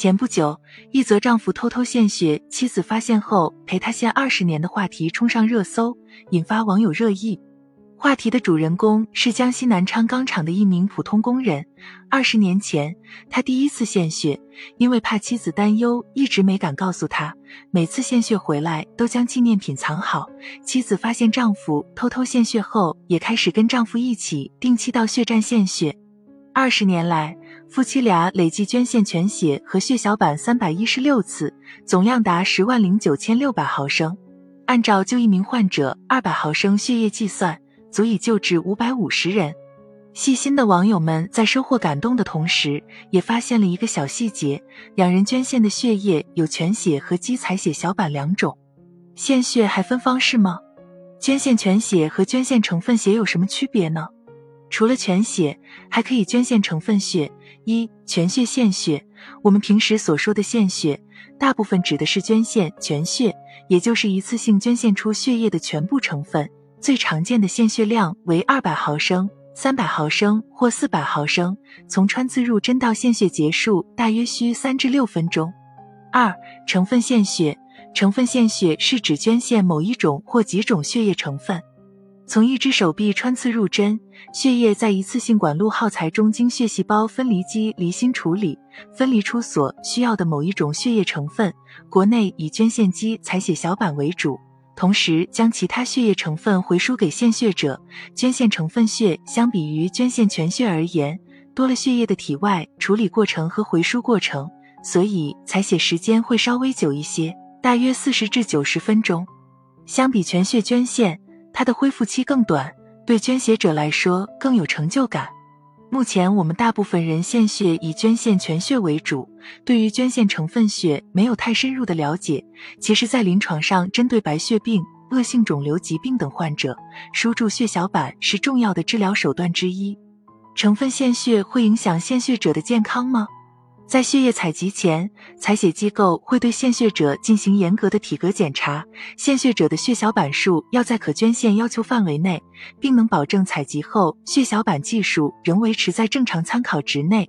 前不久，一则丈夫偷偷献血，妻子发现后陪他献二十年的话题冲上热搜，引发网友热议。话题的主人公是江西南昌钢厂的一名普通工人。二十年前，他第一次献血，因为怕妻子担忧，一直没敢告诉他。每次献血回来，都将纪念品藏好。妻子发现丈夫偷偷献血后，也开始跟丈夫一起定期到血站献血。二十年来，夫妻俩累计捐献全血和血小板三百一十六次，总量达十万零九千六百毫升。按照就一名患者二百毫升血液计算，足以救治五百五十人。细心的网友们在收获感动的同时，也发现了一个小细节：两人捐献的血液有全血和基采血小板两种。献血还分方式吗？捐献全血和捐献成分血有什么区别呢？除了全血，还可以捐献成分血。一全血献血，我们平时所说的献血，大部分指的是捐献全血，也就是一次性捐献出血液的全部成分。最常见的献血量为二百毫升、三百毫升或四百毫升。从穿刺入针到献血结束，大约需三至六分钟。二成分献血，成分献血是指捐献某一种或几种血液成分。从一只手臂穿刺入针，血液在一次性管路耗材中经血细胞分离机离心处理，分离出所需要的某一种血液成分。国内以捐献机采血小板为主，同时将其他血液成分回输给献血者。捐献成分血相比于捐献全血而言，多了血液的体外处理过程和回输过程，所以采血时间会稍微久一些，大约四十至九十分钟。相比全血捐献。它的恢复期更短，对捐血者来说更有成就感。目前我们大部分人献血以捐献全血为主，对于捐献成分血没有太深入的了解。其实，在临床上，针对白血病、恶性肿瘤疾病等患者，输注血小板是重要的治疗手段之一。成分献血会影响献血者的健康吗？在血液采集前，采血机构会对献血者进行严格的体格检查。献血者的血小板数要在可捐献要求范围内，并能保证采集后血小板计数仍维持在正常参考值内。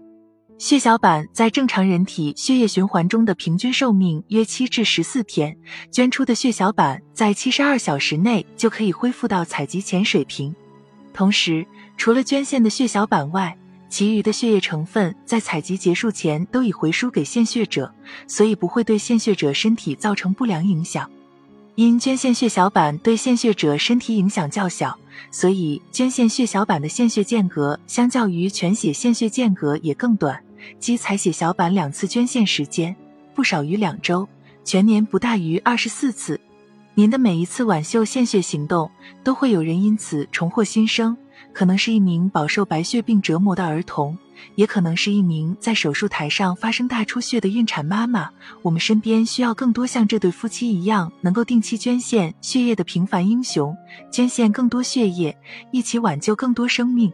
血小板在正常人体血液循环中的平均寿命约七至十四天，捐出的血小板在七十二小时内就可以恢复到采集前水平。同时，除了捐献的血小板外，其余的血液成分在采集结束前都已回输给献血者，所以不会对献血者身体造成不良影响。因捐献血小板对献血者身体影响较小，所以捐献血小板的献血间隔相较于全血献血间隔也更短，即采血小板两次捐献时间不少于两周，全年不大于二十四次。您的每一次挽救献血行动，都会有人因此重获新生。可能是一名饱受白血病折磨的儿童，也可能是一名在手术台上发生大出血的孕产妈妈。我们身边需要更多像这对夫妻一样，能够定期捐献血液的平凡英雄，捐献更多血液，一起挽救更多生命。